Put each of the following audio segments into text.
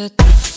da da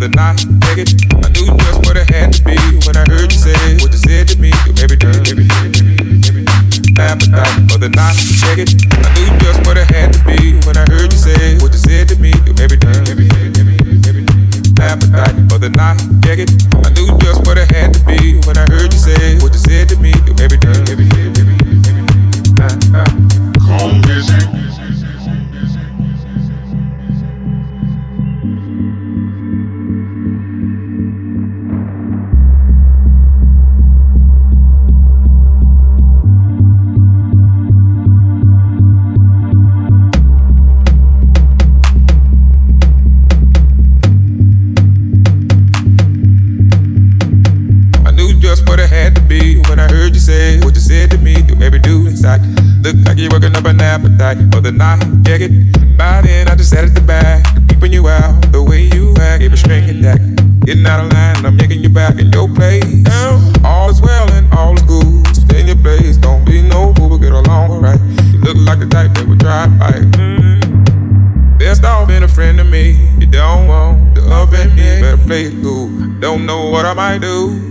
other night, it I knew just what it had to be when I heard you say what you said to me. You every day, every day, every day, every day. Appetite for the night, it I knew just what it had to be when I heard you say what you said to me. You every day, every day, every day, every day. For the night, naked. I knew By then, I just sat at the back, keeping you out the way you act. It's strange that getting out of line, I'm yanking back in your place. All is well and all is good. In your place, don't be no fool, get along alright. You look like type that would Best off being a friend me. You don't want the me. Better play it cool. Don't know what I might do.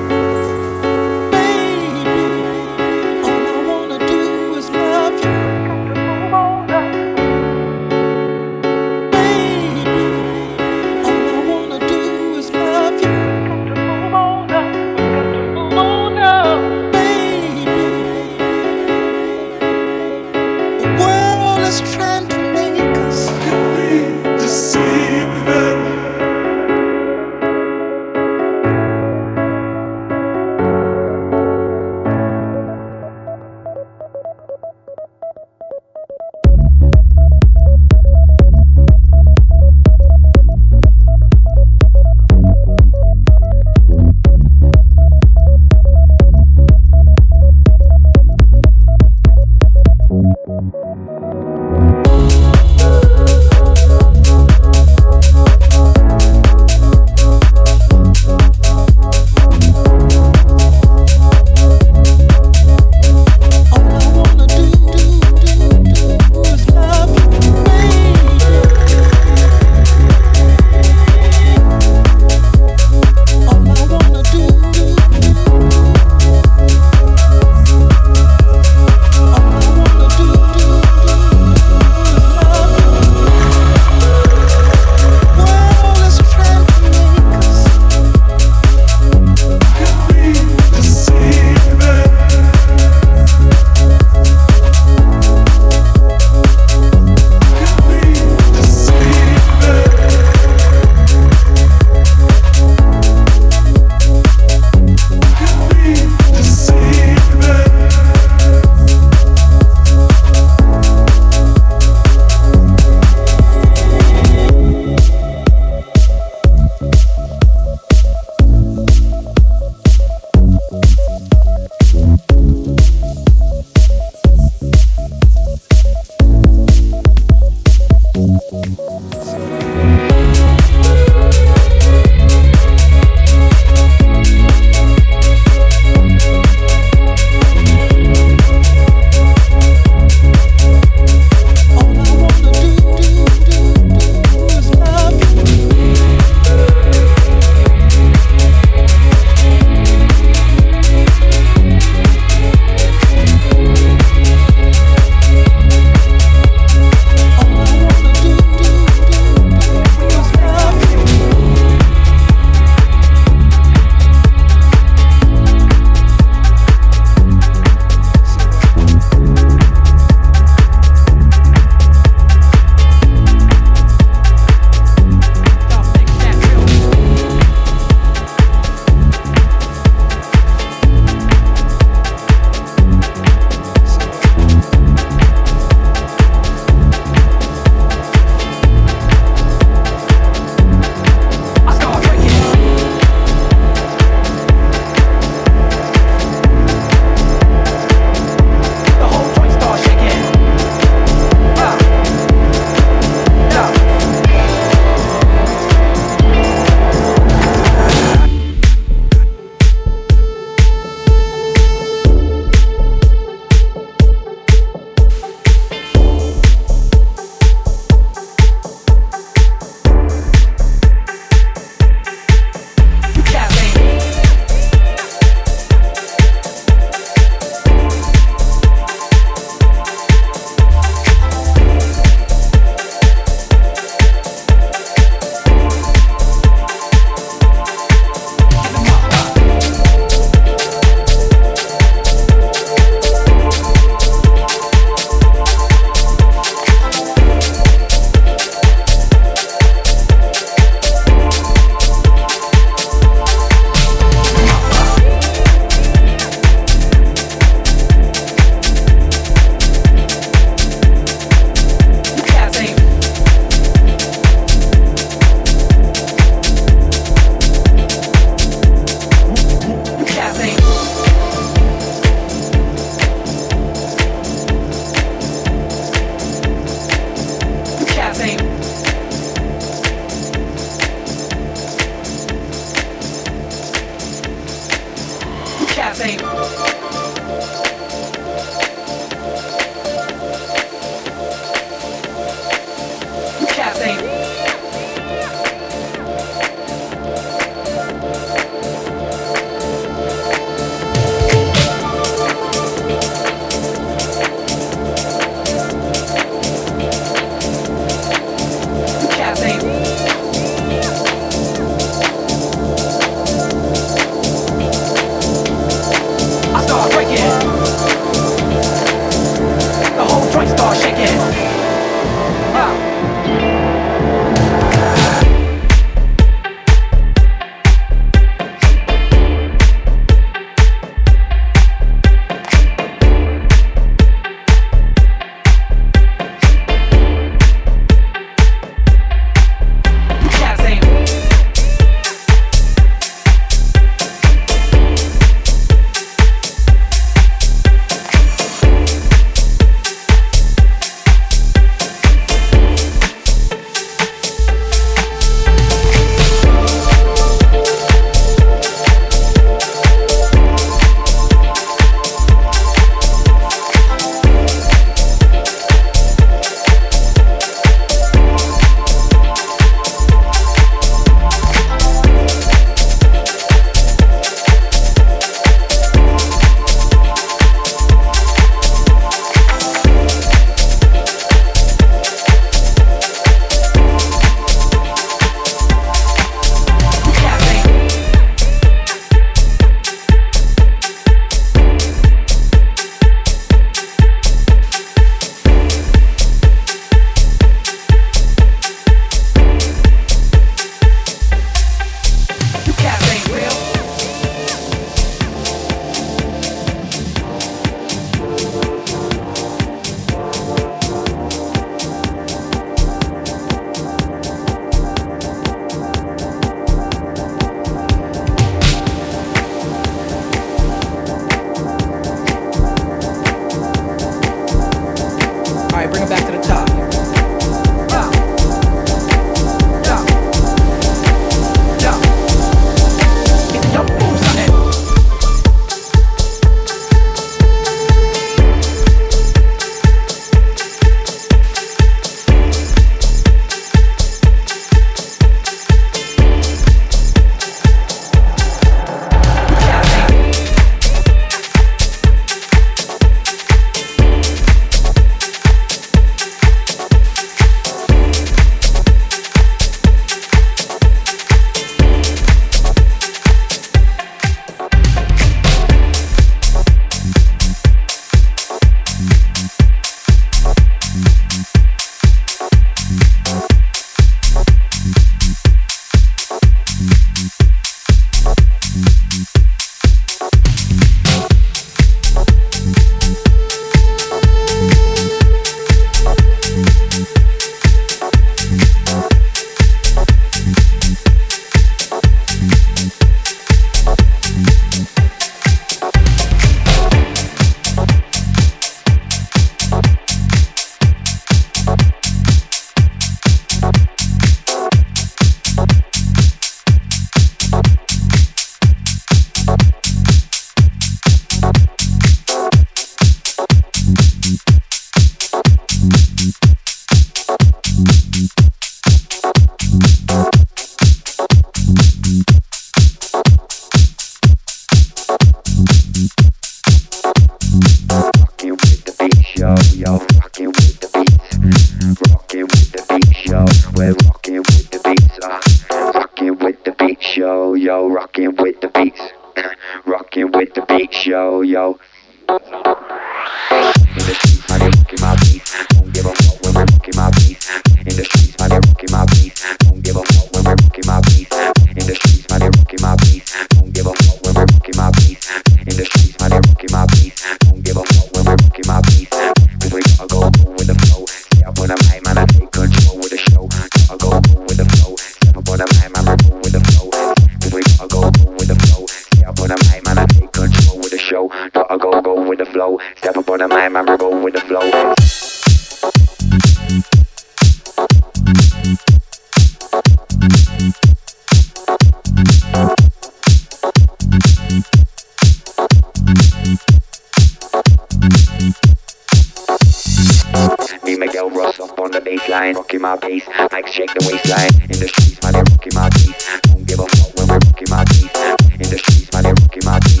baseline, rocking my bass. Mic shake the waistline. In the streets, man, they're rocking my teeth. Don't give a fuck when we're rocking my teeth. In the streets, man, they're rocking my teeth.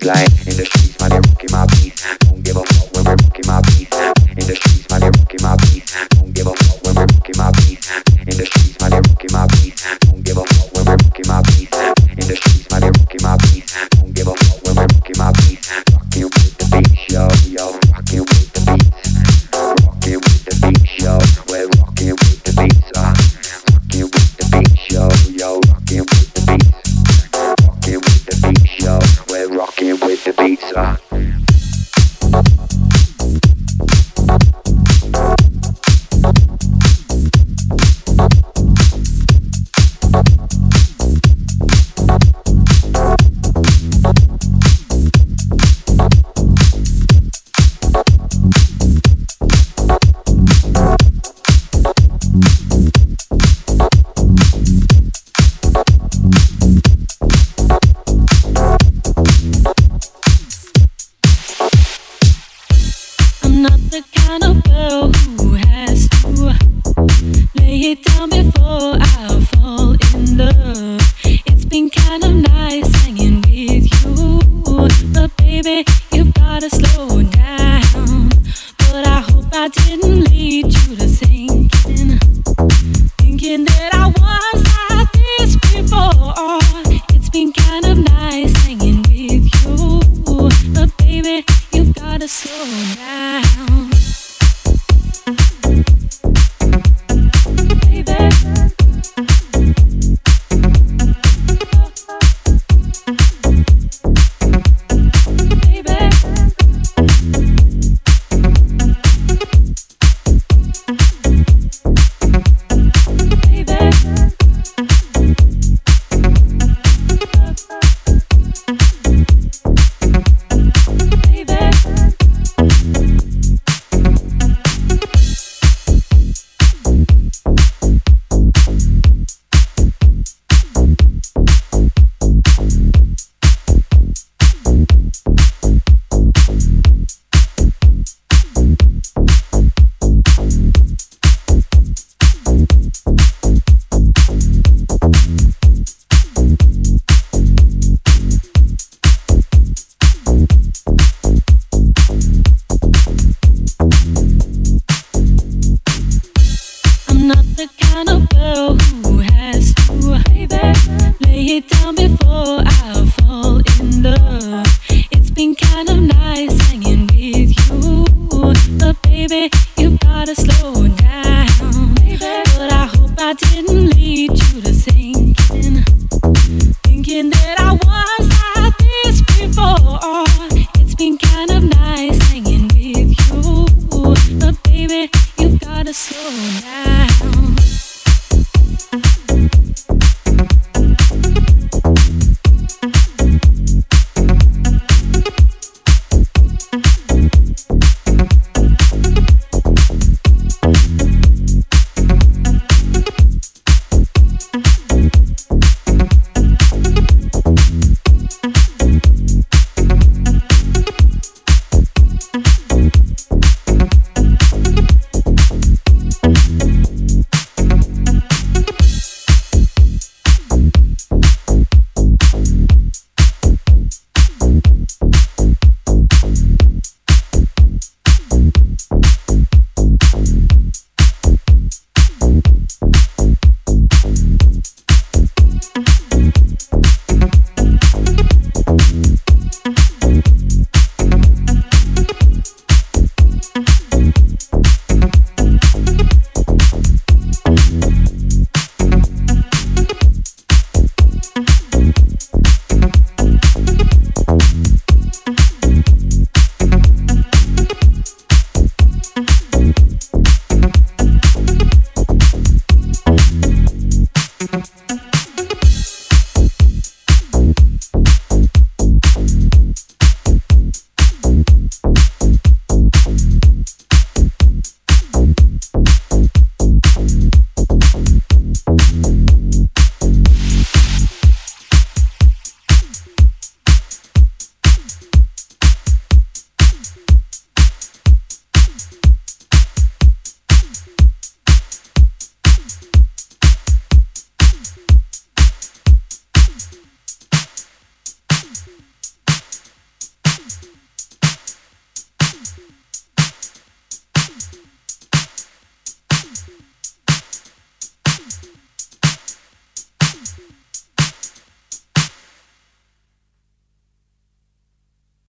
The